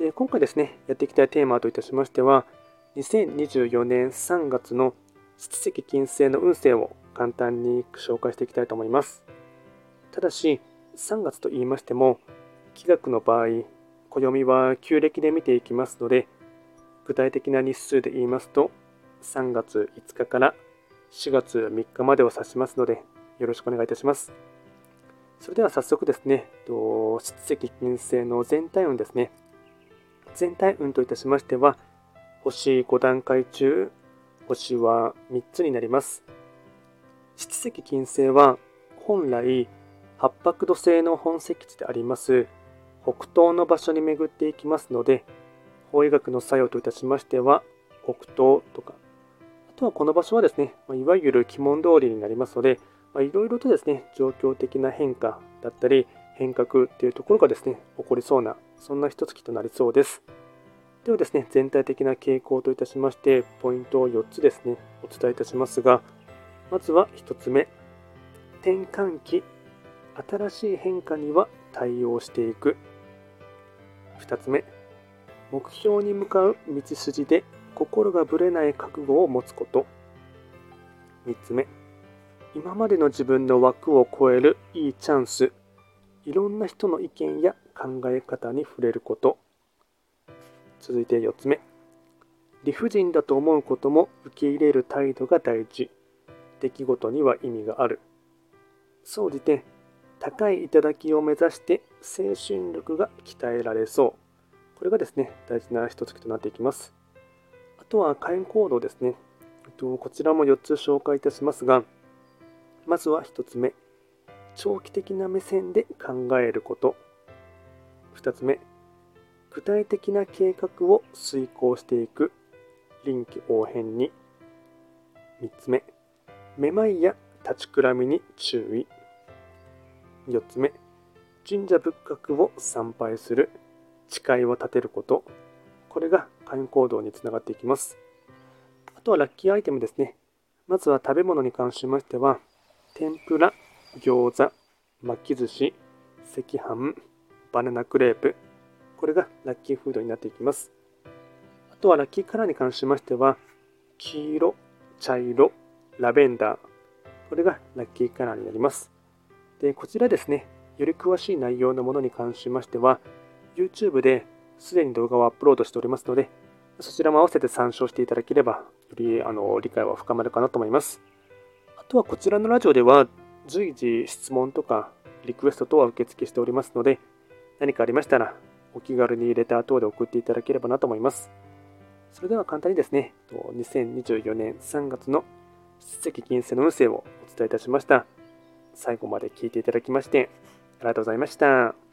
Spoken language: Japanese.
で今回ですね、やっていきたいテーマといたしましては、2024年3月の七石金星の運勢を簡単に紹介していきたいと思います。ただし、3月と言いましても、気学の場合、暦は旧暦で見ていきますので、具体的な日数で言いますと、3月5日から4月3日までを指しますので、よろしくお願いいたします。それでは早速ですね、七石金星の全体運ですね。全体運といたしましては、星5段階中、星は3つになります。七石金星は本来八白土星の本石地であります北東の場所に巡っていきますので法医学の作用といたしましては北東とかあとはこの場所はですねいわゆる鬼門通りになりますのでいろいろとですね状況的な変化だったり変革っていうところがですね起こりそうなそんな一月となりそうです。ではですね全体的な傾向といたしましてポイントを4つですねお伝えいたしますがまずは1つ目。転換期。新しい変化には対応していく。2つ目。目標に向かう道筋で心がぶれない覚悟を持つこと。3つ目。今までの自分の枠を超えるいいチャンス。いろんな人の意見や考え方に触れること続いて4つ目理不尽だと思うことも受け入れる態度が大事出来事には意味がある総じて高い頂を目指して精神力が鍛えられそう。これがですね、大事な一月となっていきます。あとは火炎行動ですね。こちらも4つ紹介いたしますが、まずは1つ目、長期的な目線で考えること。2つ目、具体的な計画を遂行していく。臨機応変に。3つ目、めまいや立ちくらみに注意。4つ目、神社仏閣を参拝する、誓いを立てること。これが会員行動につながっていきます。あとはラッキーアイテムですね。まずは食べ物に関しましては、天ぷら、餃子、巻き寿司、赤飯、バナナクレープ。これがラッキーフードになっていきます。あとはラッキーカラーに関しましては、黄色、茶色、ラベンダー。これがラッキーカラーになります。で、こちらですね、より詳しい内容のものに関しましては、YouTube ですでに動画をアップロードしておりますので、そちらも合わせて参照していただければ、よりあの理解は深まるかなと思います。あとはこちらのラジオでは、随時質問とかリクエスト等は受付しておりますので、何かありましたら、お気軽にレター等で送っていただければなと思います。それでは簡単にですね、2024年3月の出席金星の運勢をお伝えいたしました。最後まで聞いていただきまして、ありがとうございました。